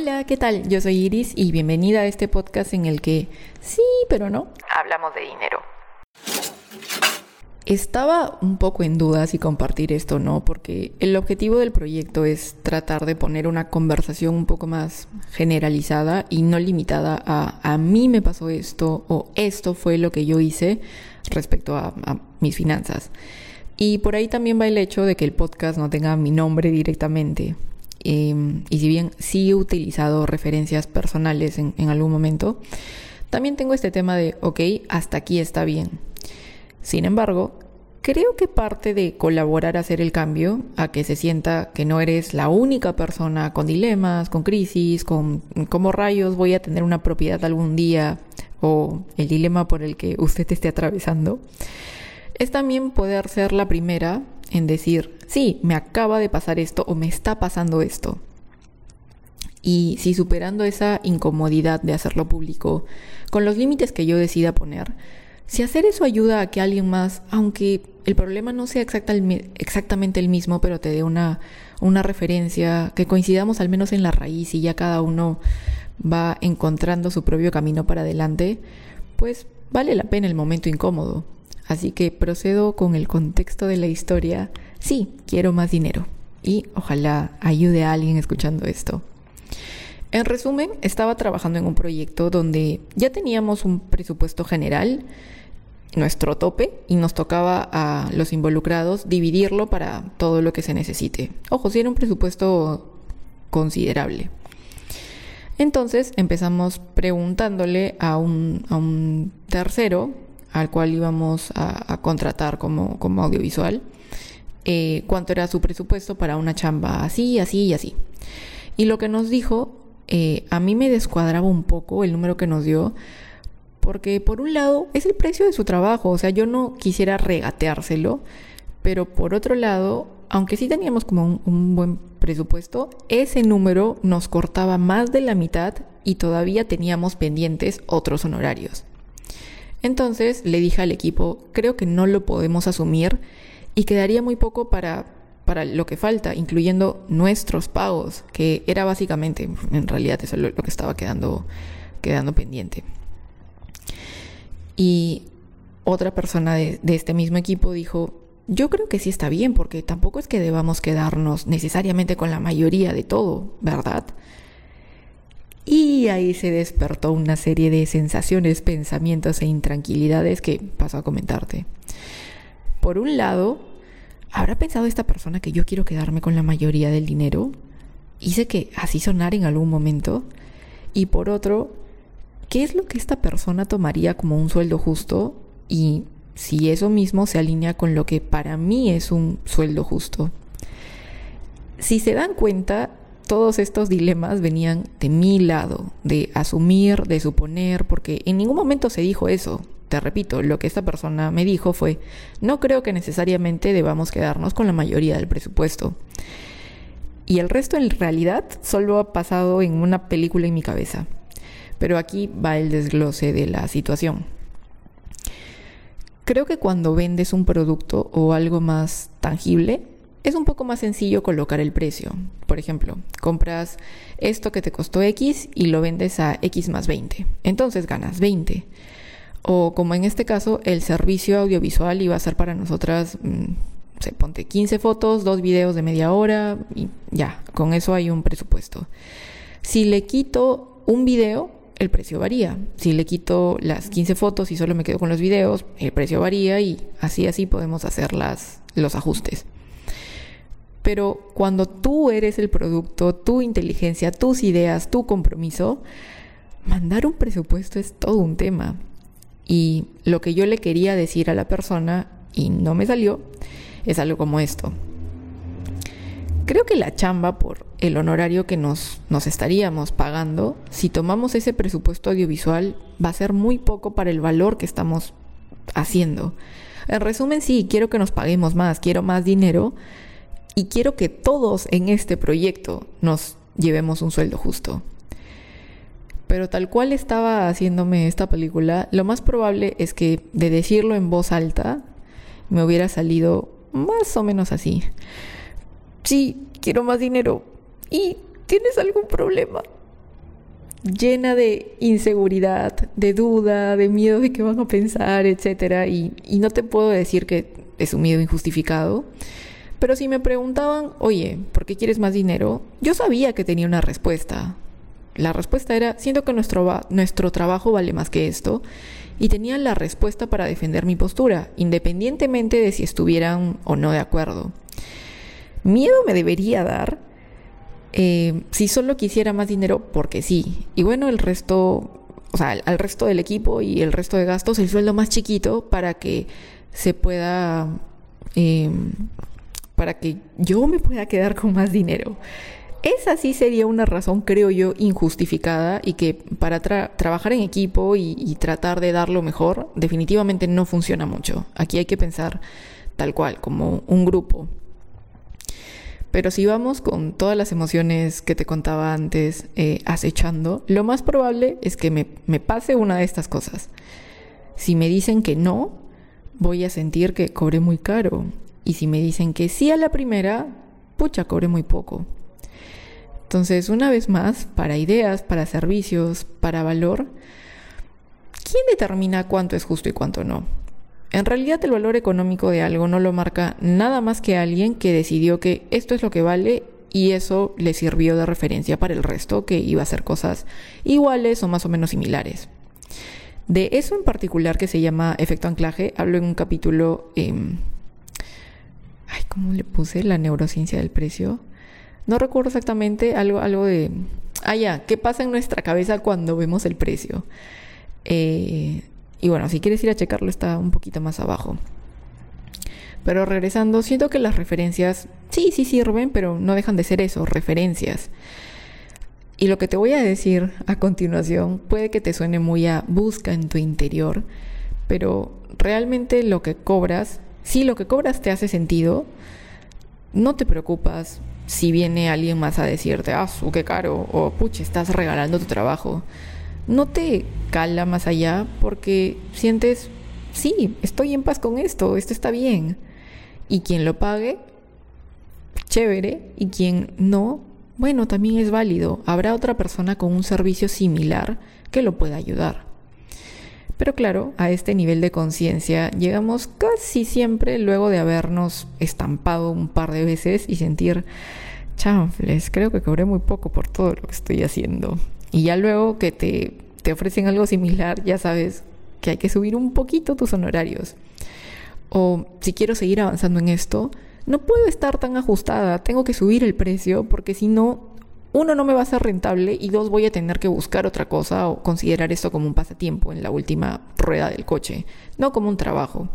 Hola, ¿qué tal? Yo soy Iris y bienvenida a este podcast en el que sí, pero no, hablamos de dinero. Estaba un poco en duda si compartir esto o no, porque el objetivo del proyecto es tratar de poner una conversación un poco más generalizada y no limitada a a mí me pasó esto o esto fue lo que yo hice respecto a, a mis finanzas. Y por ahí también va el hecho de que el podcast no tenga mi nombre directamente. Eh, y si bien sí he utilizado referencias personales en, en algún momento, también tengo este tema de, ok, hasta aquí está bien. Sin embargo, creo que parte de colaborar a hacer el cambio, a que se sienta que no eres la única persona con dilemas, con crisis, con cómo rayos voy a tener una propiedad algún día o el dilema por el que usted esté atravesando, es también poder ser la primera en decir, sí, me acaba de pasar esto o me está pasando esto. Y si superando esa incomodidad de hacerlo público, con los límites que yo decida poner, si hacer eso ayuda a que alguien más, aunque el problema no sea exactamente el mismo, pero te dé una, una referencia, que coincidamos al menos en la raíz y ya cada uno va encontrando su propio camino para adelante, pues vale la pena el momento incómodo. Así que procedo con el contexto de la historia. Sí, quiero más dinero. Y ojalá ayude a alguien escuchando esto. En resumen, estaba trabajando en un proyecto donde ya teníamos un presupuesto general, nuestro tope, y nos tocaba a los involucrados dividirlo para todo lo que se necesite. Ojo, si era un presupuesto considerable. Entonces empezamos preguntándole a un, a un tercero al cual íbamos a, contratar como, como audiovisual, eh, cuánto era su presupuesto para una chamba así, así y así. Y lo que nos dijo, eh, a mí me descuadraba un poco el número que nos dio, porque por un lado es el precio de su trabajo, o sea, yo no quisiera regateárselo, pero por otro lado, aunque sí teníamos como un, un buen presupuesto, ese número nos cortaba más de la mitad y todavía teníamos pendientes otros honorarios. Entonces le dije al equipo, creo que no lo podemos asumir y quedaría muy poco para, para lo que falta, incluyendo nuestros pagos, que era básicamente, en realidad eso es lo, que estaba quedando, quedando pendiente. Y otra persona de, de este mismo equipo dijo, yo creo que sí está bien, porque tampoco es que debamos quedarnos necesariamente con la mayoría de todo, ¿verdad? Y ahí se despertó una serie de sensaciones, pensamientos e intranquilidades que paso a comentarte. Por un lado, ¿habrá pensado esta persona que yo quiero quedarme con la mayoría del dinero? Hice que así sonar en algún momento. Y por otro, ¿qué es lo que esta persona tomaría como un sueldo justo? Y si eso mismo se alinea con lo que para mí es un sueldo justo. Si se dan cuenta, todos estos dilemas venían de mi lado, de asumir, de suponer, porque en ningún momento se dijo eso. Te repito, lo que esta persona me dijo fue, no creo que necesariamente debamos quedarnos con la mayoría del presupuesto. Y el resto en realidad solo ha pasado en una película en mi cabeza. Pero aquí va el desglose de la situación. Creo que cuando vendes un producto o algo más tangible, es un poco más sencillo colocar el precio. Por ejemplo, compras esto que te costó X y lo vendes a X más 20. Entonces ganas 20. O como en este caso, el servicio audiovisual iba a ser para nosotras, mm, se ponte 15 fotos, dos videos de media hora y ya, con eso hay un presupuesto. Si le quito un video, el precio varía. Si le quito las 15 fotos y solo me quedo con los videos, el precio varía y así así podemos hacer las, los ajustes. Pero cuando tú eres el producto, tu inteligencia, tus ideas, tu compromiso, mandar un presupuesto es todo un tema. Y lo que yo le quería decir a la persona y no me salió es algo como esto. Creo que la chamba por el honorario que nos, nos estaríamos pagando, si tomamos ese presupuesto audiovisual, va a ser muy poco para el valor que estamos haciendo. En resumen, sí, quiero que nos paguemos más, quiero más dinero, y quiero que todos en este proyecto nos llevemos un sueldo justo. Pero tal cual estaba haciéndome esta película, lo más probable es que de decirlo en voz alta me hubiera salido más o menos así. Sí, quiero más dinero. ¿Y tienes algún problema? llena de inseguridad, de duda, de miedo de qué van a pensar, etc. Y, y no te puedo decir que es un miedo injustificado. Pero si me preguntaban, oye, ¿por qué quieres más dinero? Yo sabía que tenía una respuesta. La respuesta era, siento que nuestro, nuestro trabajo vale más que esto. Y tenía la respuesta para defender mi postura, independientemente de si estuvieran o no de acuerdo. Miedo me debería dar eh, si solo quisiera más dinero porque sí. Y bueno, el resto, o sea, al resto del equipo y el resto de gastos, el sueldo más chiquito para que se pueda, em, para que yo me pueda quedar con más dinero. Esa sí sería una razón, creo yo, injustificada y que para trabajar en equipo y, tratar de dar lo mejor, definitivamente no funciona mucho. Aquí hay que pensar tal cual, como un grupo. Pero si vamos con todas las emociones que te contaba antes eh, acechando, lo más probable es que me, me pase una de estas cosas. Si me dicen que no, voy a sentir que cobré muy caro. Y si me dicen que sí a la primera, pucha, cobré muy poco. Entonces, una vez más, para ideas, para servicios, para valor, ¿quién determina cuánto es justo y cuánto no? En realidad el valor económico de algo no lo marca nada más que alguien que decidió que esto es lo que vale y eso le sirvió de referencia para el resto que iba a hacer cosas iguales o más o menos similares. De eso en particular que se llama efecto anclaje, hablo en un capítulo... ¿cómo le puse? La neurociencia del precio. No recuerdo exactamente algo, algo de... Ah, ya, ¿qué pasa en nuestra cabeza cuando vemos el precio? Eh, y bueno, si quieres ir a checarlo está un poquito más abajo. Pero regresando, siento que las referencias sí, sí sirven, pero no dejan de ser eso, referencias. Y lo que te voy a decir a continuación puede que te suene muy a busca en tu interior, pero realmente lo que cobras, si lo que cobras te hace sentido, no te preocupas si viene alguien más a decirte, ah, su qué caro, o pucha, estás regalando tu trabajo no te cala más allá porque sientes, sí, estoy en paz con esto, esto está bien. Y quien lo pague, chévere, y quien no, bueno, también es válido. Habrá otra persona con un servicio similar que lo pueda ayudar. Pero claro, a este nivel de conciencia llegamos casi siempre luego de habernos estampado un par de veces y sentir, chanfles, creo que cobré muy poco por todo lo que estoy haciendo. Y ya luego que te, te ofrecen algo similar, ya sabes que hay que subir un poquito tus honorarios. O si quiero seguir avanzando en esto, no puedo estar tan ajustada, tengo que subir el precio porque si no, uno, no me va a ser rentable y dos, voy a tener que buscar otra cosa o considerar esto como un pasatiempo en la última rueda del coche, no como un trabajo.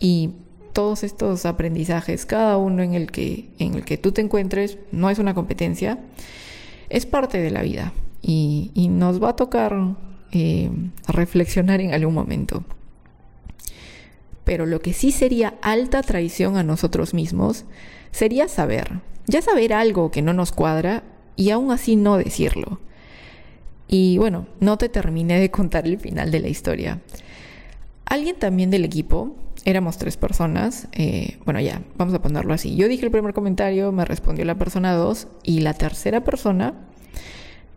Y todos estos aprendizajes, cada uno en el que, en el que tú te encuentres, no es una competencia, es parte de la vida y, nos va a tocar eh, reflexionar en algún momento. Pero lo que sí sería alta traición a nosotros mismos sería saber, ya saber algo que no nos cuadra y aún así no decirlo. Y bueno, no te terminé de contar el final de la historia. Alguien también del equipo, éramos tres personas, eh, bueno ya, vamos a ponerlo así. Yo dije el primer comentario, me respondió la persona dos y la tercera persona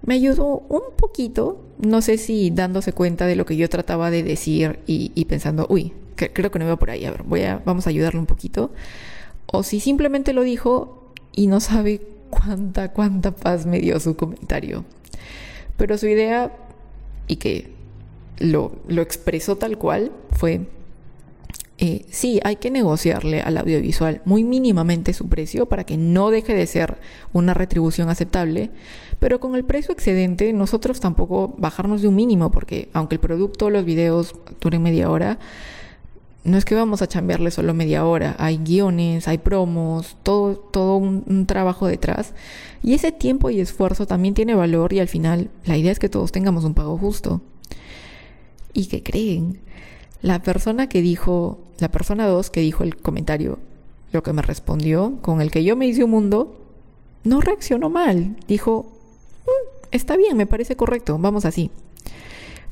me ayudó un poquito, no sé si dándose cuenta de lo que yo trataba de decir y, pensando, uy, creo que no iba por ahí, a ver, voy a, vamos a ayudarle un poquito, o si simplemente lo dijo y no sabe cuánta, cuánta paz me dio su comentario. Pero su idea, y que lo, lo expresó tal cual, fue, eh, sí, hay que negociarle al audiovisual muy mínimamente su precio para que no deje de ser una retribución aceptable, pero con el precio excedente nosotros tampoco bajarnos de un mínimo, porque aunque el producto, los videos duren media hora, no es que vamos a chambearle solo media hora, hay guiones, hay promos, todo, todo un, trabajo detrás. Y ese tiempo y esfuerzo también tiene valor y al final la idea es que todos tengamos un pago justo. ¿Y qué creen? La persona que dijo, la persona 2 que dijo el comentario, lo que me respondió, con el que yo me hice un mundo, no reaccionó mal. Dijo, mm, está bien, me parece correcto, vamos así.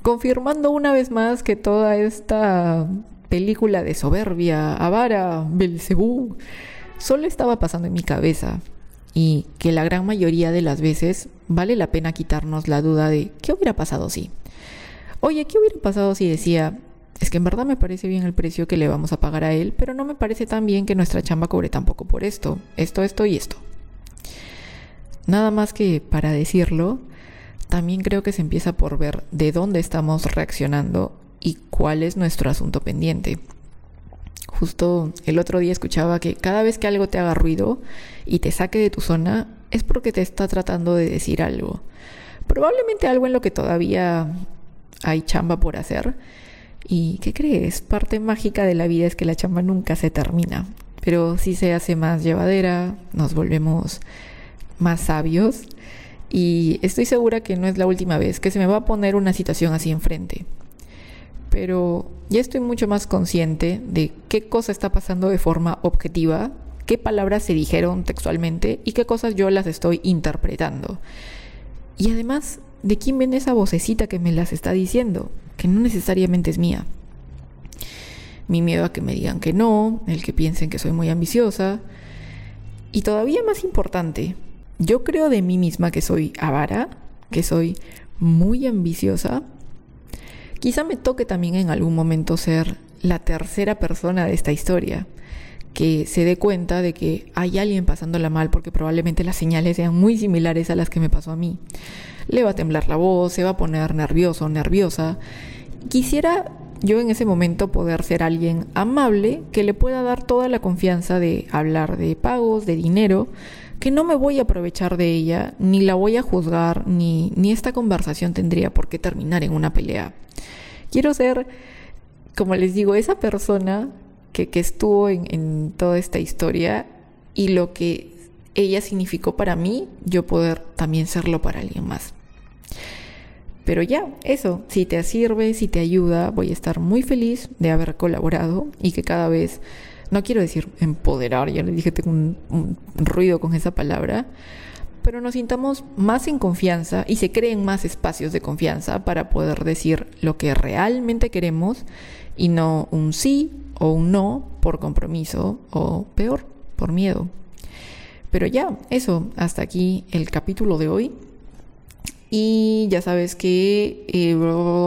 Confirmando una vez más que toda esta película de soberbia, avara, Belcebú, solo estaba pasando en mi cabeza. y que la gran mayoría de las veces vale la pena quitarnos la duda de qué hubiera pasado si. Oye, ¿qué hubiera pasado si decía, es que en verdad me parece bien el precio que le vamos a pagar a él, pero no me parece tan bien que nuestra chamba cobre tampoco por esto, esto, esto y esto. Nada más que para decirlo, también creo que se empieza por ver de dónde estamos reaccionando y cuál es nuestro asunto pendiente. Justo el otro día escuchaba que cada vez que algo te haga ruido y te saque de tu zona es porque te está tratando de decir algo. Probablemente algo en lo que todavía hay chamba por hacer. ¿Y qué crees? Parte mágica de la vida es que la chamba nunca se termina. Pero si se hace más llevadera, nos volvemos más sabios y estoy segura que no es la última vez que se me va a poner una situación así enfrente. Pero ya estoy mucho más consciente de qué cosa está pasando de forma objetiva, qué palabras se dijeron textualmente y qué cosas yo las estoy interpretando. Y además, ¿de quién viene esa vocecita que me las está diciendo? Que no necesariamente es mía. Mi miedo a que me digan que no, el que piensen que soy muy ambiciosa. Y todavía más importante, yo creo de mí misma que soy avara, que soy muy ambiciosa. Quizá me toque también en algún momento ser la tercera persona de esta historia, que se dé cuenta de que hay alguien pasándola mal porque probablemente las señales sean muy similares a las que me pasó a mí. Le va a temblar la voz, se va a poner nervioso, nerviosa. Quisiera yo en ese momento poder ser alguien amable que le pueda dar toda la confianza de hablar de pagos, de dinero, que no me voy a aprovechar de ella, ni la voy a juzgar, ni, ni esta conversación tendría por qué terminar en una pelea. Quiero ser, como les digo, esa persona que, que estuvo en, en toda esta historia y lo que ella significó para mí, yo poder también serlo para alguien más. Pero ya, eso, si te sirve, si te ayuda, voy a estar muy feliz de haber colaborado y que cada vez no quiero decir empoderar, ya le dije, tengo un, ruido con esa palabra, pero nos sintamos más en confianza y se creen más espacios de confianza para poder decir lo que realmente queremos y no un sí o un no por compromiso o peor, por miedo. Pero ya, eso, hasta aquí el capítulo de hoy. Y ya sabes que eh,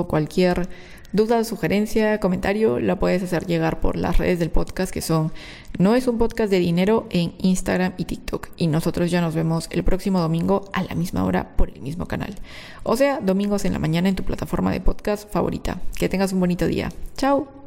cualquier Duda, sugerencia, comentario, la puedes hacer llegar por las redes del podcast que son No es un podcast de dinero en Instagram y TikTok. Y nosotros ya nos vemos el próximo domingo a la misma hora por el mismo canal. O sea, domingos en la mañana en tu plataforma de podcast favorita. Que tengas un bonito día. Chao.